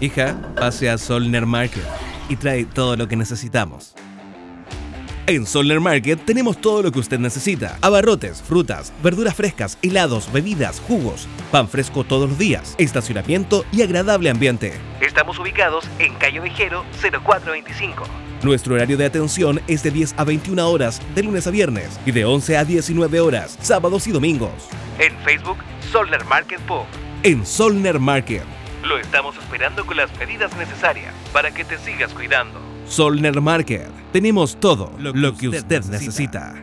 Hija, pase a Solner Market y trae todo lo que necesitamos. En Solner Market tenemos todo lo que usted necesita. Abarrotes, frutas, verduras frescas, helados, bebidas, jugos, pan fresco todos los días, estacionamiento y agradable ambiente. Estamos ubicados en Calle Vejero 0425. Nuestro horario de atención es de 10 a 21 horas de lunes a viernes y de 11 a 19 horas sábados y domingos. En Facebook, Solner Market Pub. En Solner Market. Estamos esperando con las medidas necesarias para que te sigas cuidando. Solner Market. Tenemos todo lo que, usted, necesita.